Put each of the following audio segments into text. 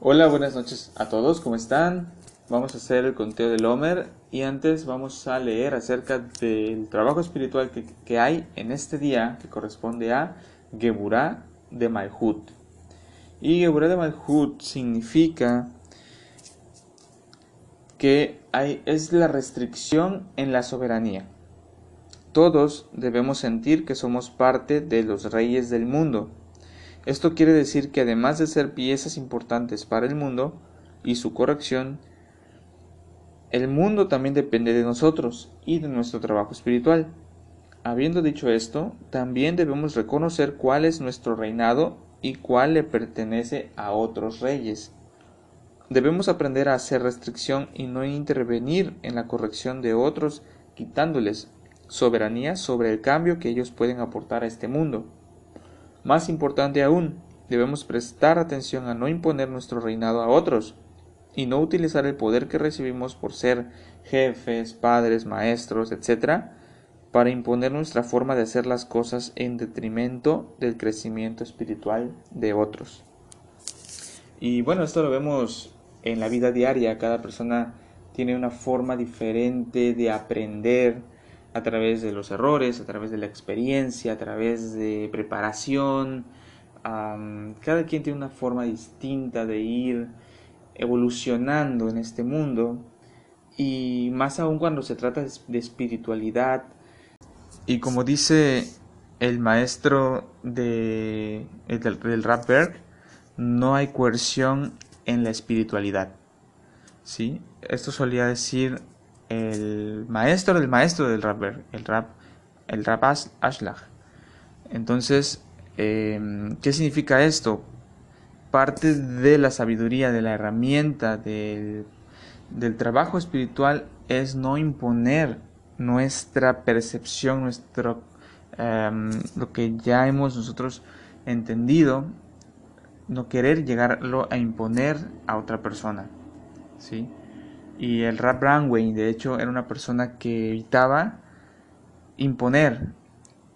Hola, buenas noches a todos, ¿cómo están? Vamos a hacer el conteo del Homer y antes vamos a leer acerca del trabajo espiritual que, hay en este día que corresponde a Geburah de Malhut. Y Geburah de Malhut significa que hay, es la restricción en la soberanía. Todos debemos sentir que somos parte de los reyes del mundo esto quiere decir que además de ser piezas importantes para el mundo y su corrección, el mundo también depende de nosotros y de nuestro trabajo espiritual. Habiendo dicho esto, también debemos reconocer cuál es nuestro reinado y cuál le pertenece a otros reyes. Debemos aprender a hacer restricción y no intervenir en la corrección de otros, quitándoles soberanía sobre el cambio que ellos pueden aportar a este mundo. Más importante aún, debemos prestar atención a no imponer nuestro reinado a otros y no utilizar el poder que recibimos por ser jefes, padres, maestros, etc., para imponer nuestra forma de hacer las cosas en detrimento del crecimiento espiritual de otros. Y bueno, esto lo vemos en la vida diaria, cada persona tiene una forma diferente de aprender, a través de los errores, a través de la experiencia, a través de preparación. cada quien tiene una forma distinta de ir evolucionando en este mundo y más aún cuando se trata de espiritualidad. Y como dice el maestro de, del, del Rapberg, no hay coerción en la espiritualidad. ¿Sí? Esto solía decir el maestro del maestro del rapper, el rap, el rap Ashlach. Entonces, em, ¿qué significa esto? Parte de la sabiduría, de la herramienta, del, del trabajo espiritual es no imponer nuestra percepción, nuestro, em, lo que ya hemos nosotros entendido, no querer llegarlo a imponer a otra persona. ¿sí? Y el Rap Brownway, de hecho, era una persona que evitaba imponer.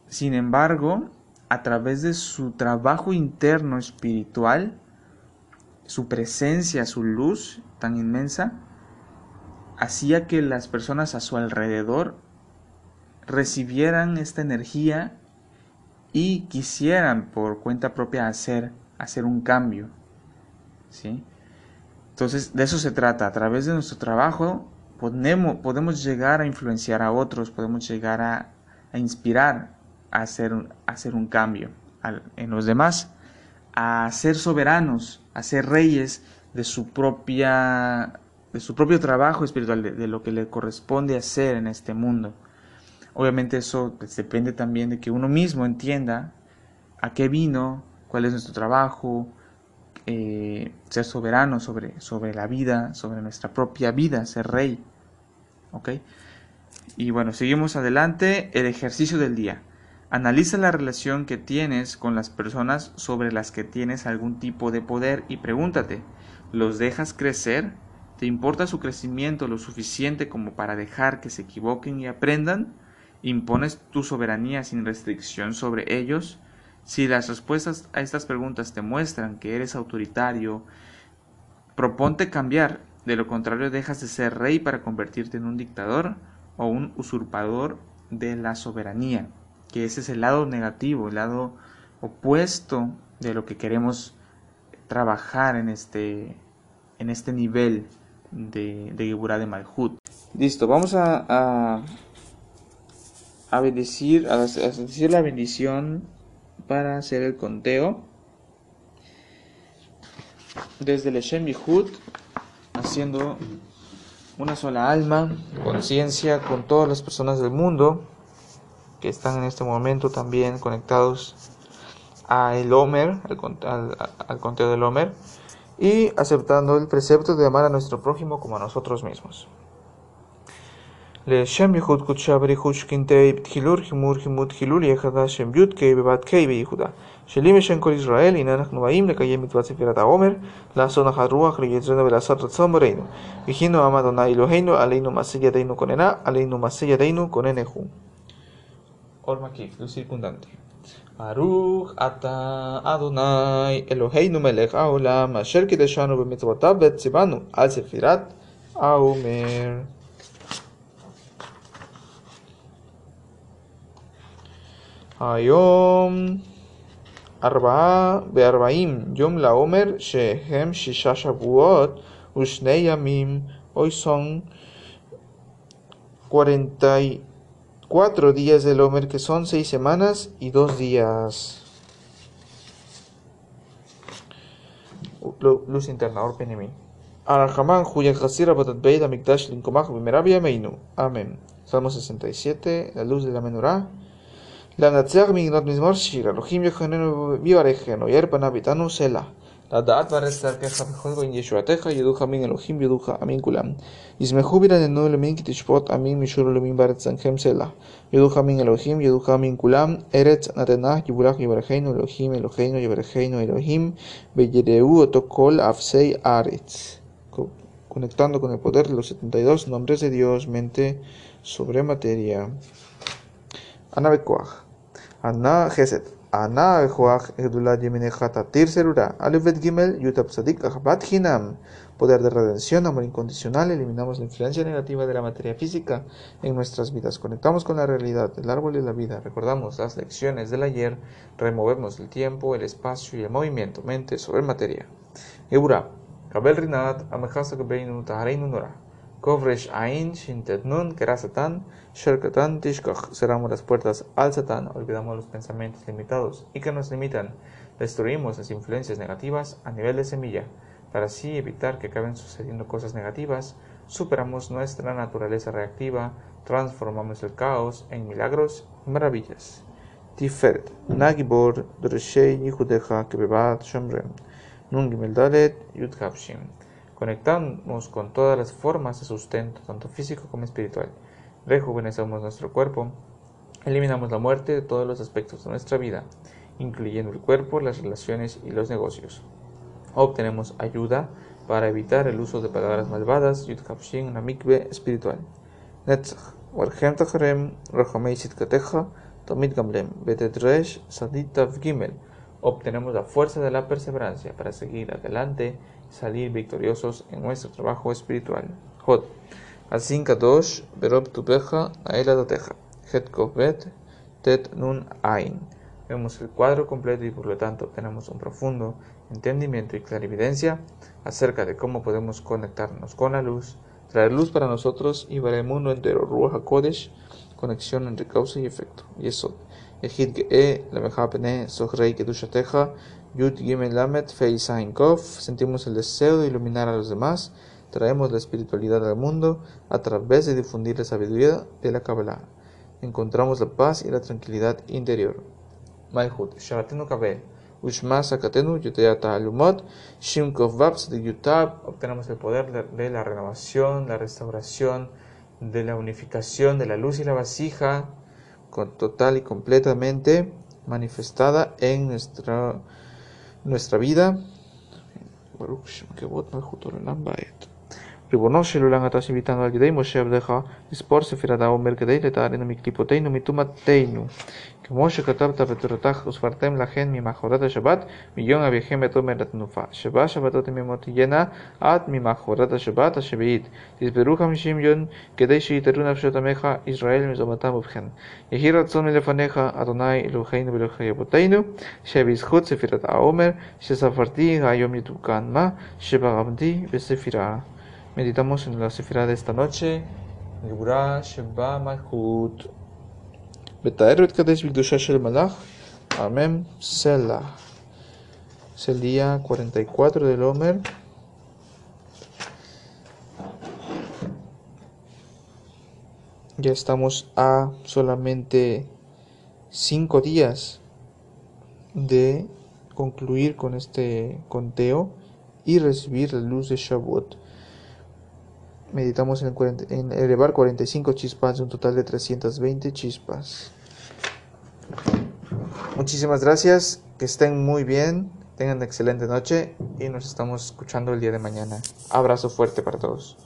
Sin embargo, a través de su trabajo interno espiritual, su presencia, su luz tan inmensa, hacía que las personas a su alrededor recibieran esta energía y quisieran por cuenta propia hacer, hacer un cambio. ¿sí? Entonces, de eso se trata. A través de nuestro trabajo podemos, podemos llegar a influenciar a otros, podemos llegar a, inspirar a hacer, a hacer un cambio en los demás, a ser soberanos, a ser reyes de su propia de su propio trabajo espiritual, de, lo que le corresponde hacer en este mundo. Obviamente eso pues, depende también de que uno mismo entienda a qué vino, cuál es nuestro trabajo, eh, ser soberano sobre, sobre la vida, sobre nuestra propia vida, ser rey. Y bueno, seguimos adelante. El ejercicio del día. Analiza la relación que tienes con las personas sobre las que tienes algún tipo de poder y pregúntate, ¿los dejas crecer? ¿Te importa su crecimiento lo suficiente como para dejar que se equivoquen y aprendan? ¿Impones tu soberanía sin restricción sobre ellos? Si las respuestas a estas preguntas te muestran que eres autoritario, proponte cambiar, de lo contrario dejas de ser rey para convertirte en un dictador o un usurpador de la soberanía, que ese es el lado negativo, el lado opuesto de lo que queremos trabajar en este, en este nivel de, de de Malhut. Listo, vamos a, a, bendecir, a decir la bendición para hacer el conteo desde el Shem Yihud, haciendo una sola alma, conciencia con todas las personas del mundo que están en este momento también conectados a el Homer, al, al conteo del Homer, y aceptando el precepto de amar a nuestro prójimo como a nosotros mismos. לשם ייחוד קודשה בריחוד שקינטי תחילור חימור חימוד חילול יחדה שם י' קי בבת קי בייחודה. שלי משם כל ישראל, הנה אנחנו באים לקיים מצוות ספירת העומר, לעשות נחת רוח ליצרנו ולעשות רצון ברינו. וכינו עם אדוני אלוהינו, עלינו מעשה ידינו כוננה, עלינו מעשה ידינו כוננהו. Or Makif, lo circundante. Aruch ata Adonai Eloheinu melech haolam asher kideshanu b'mitzvotav v'tzivanu al sefirat haomer. היום ארבעה וארבעים יום לעומר שהם שישה שבועות ושני ימים, hoy son 44 días del Homer que son 6 semanas y 2 días. Luz interna, Orpenemi. Arahaman, Juya Hasira, Batat Beida, Mikdash, Linkomach, Bimerabia, Meinu. Amén. Salmo 67, la luz de la menorá. למנצח מגנות מזמור שיר, אלוהים יחננו ויברכנו, ירפנה ביתנו סלע. לדעת וארץ דרכך בכל גויים ישועתך, ידוך אמין אלוהים ידוך אמין כולם. ישמחו ברננו אלוהים כי תשפוט אמין משור אלוהים בארץ זנכם סלע. ידוך אמין אלוהים ידוך אמין כולם, ארץ נתנה יבורך יברכנו אלוהים אלוהינו יברכנו אלוהים, ויראו אותו כל אפסי הארץ. Conectando con el poder de los 72 nombres de Dios, mente sobre materia. Ana Bekoach. Ana Geset. Ana. Egdulat Yeminecha Tatir Serura. Alifet Gimel. Yutab Sadik Ahbat Hinam. Poder de redención, amor incondicional. Eliminamos la influencia negativa de la materia física en nuestras vidas. Conectamos con la realidad, el árbol y la vida. Recordamos las lecciones del ayer. Removemos el tiempo, el espacio y el movimiento. Mente sobre materia. Eura. Kabel Rinat. Amejasa Gebeinu Tahareinu Nora. Kovresh Ain Shintet Nun Kerasatan Sherkatan Tishkach. Cerramos las puertas al Satán, olvidamos los pensamientos limitados y que nos limitan. Destruimos las influencias negativas a nivel de semilla. Para así evitar que acaben sucediendo cosas negativas, superamos nuestra naturaleza reactiva, transformamos el caos en milagros y maravillas. Tiferet, Nagibor, Dreshei, Yihudeja, Kebebat, Shomrem, Nungimel Dalet, Yudkapshim. Conectamos con todas las formas de sustento, tanto físico como espiritual. Rejuvenecemos nuestro cuerpo. Eliminamos la muerte de todos los aspectos de nuestra vida, incluyendo el cuerpo, las relaciones y los negocios. Obtenemos ayuda para evitar el uso de palabras malvadas, Yudkapshin, una mikve espiritual. Netzach, Warhem Tacharem, Sitkateja, Tomit Gamlem, Betedresh, Saditav Gimel. Obtenemos la fuerza de la perseverancia para seguir adelante salir victoriosos en nuestro trabajo espiritual. Jod. Asin kadosh berob tubeja aeladateja. Het kovet tet nun ain. Vemos el cuadro completo y por lo tanto tenemos un profundo entendimiento y clarividencia acerca de cómo podemos conectarnos con la luz, traer luz para nosotros y para el mundo entero. Ruach HaKodesh, conexión entre causa y efecto. Y eso. Ejid Ge'e, la Mejapene, Sohrei Kedushateja, Yud Gimel Feisain Kof, sentimos el deseo de iluminar a los demás, traemos la espiritualidad al mundo a través de difundir la sabiduría de la Kabbalah. Encontramos la paz y la tranquilidad interior. Maihut, Shabatenu Kabel, Ushma Sakatenu, Yuteata Alumot, Shimkov Babs de Yutab, obtenemos el poder de la renovación, la restauración, de la unificación de la luz y la vasija, con total y completamente manifestada en nuestra nuestra vida. Privonos celulan atas invitando al Yudei Moshe Abdeja, Dispor Sefiradao Merkedei Letarin Miklipoteinu Mituma Teinu. Que Moshe Katab Tabeturatach Usfartem Lahen Mimajorata Shabbat, Millón Abiehem Betomer Ratnufa. Shabbat Shabbatot Mimotiyena At Mimajorata Shabbat Ashebeit. Disberuja Mishim Yon, Kedei Sheiterun Afshotameja, Israel Mizomatam Ubchen. Yehir Ratzon Milefaneja, Adonai Eloheinu Beloheinu, Shebizhut Sefirat Aomer, Shesafarti Hayom Yitukan Ma, Shebagabdi Besefirah. Meditamos en la cifra de esta noche. Gura Sheba Malchut. Betaeret Kadesh Bigdusha Shel Malach. Amén. Selah. Es el día 44 del Omer. Ya estamos a solamente 5 días de concluir con este conteo y recibir la luz de Shavuot meditamos en, elevar 45 chispas de un total de 320 chispas. Muchísimas gracias, que estén muy bien, tengan una excelente noche y nos estamos escuchando el día de mañana. Abrazo fuerte para todos.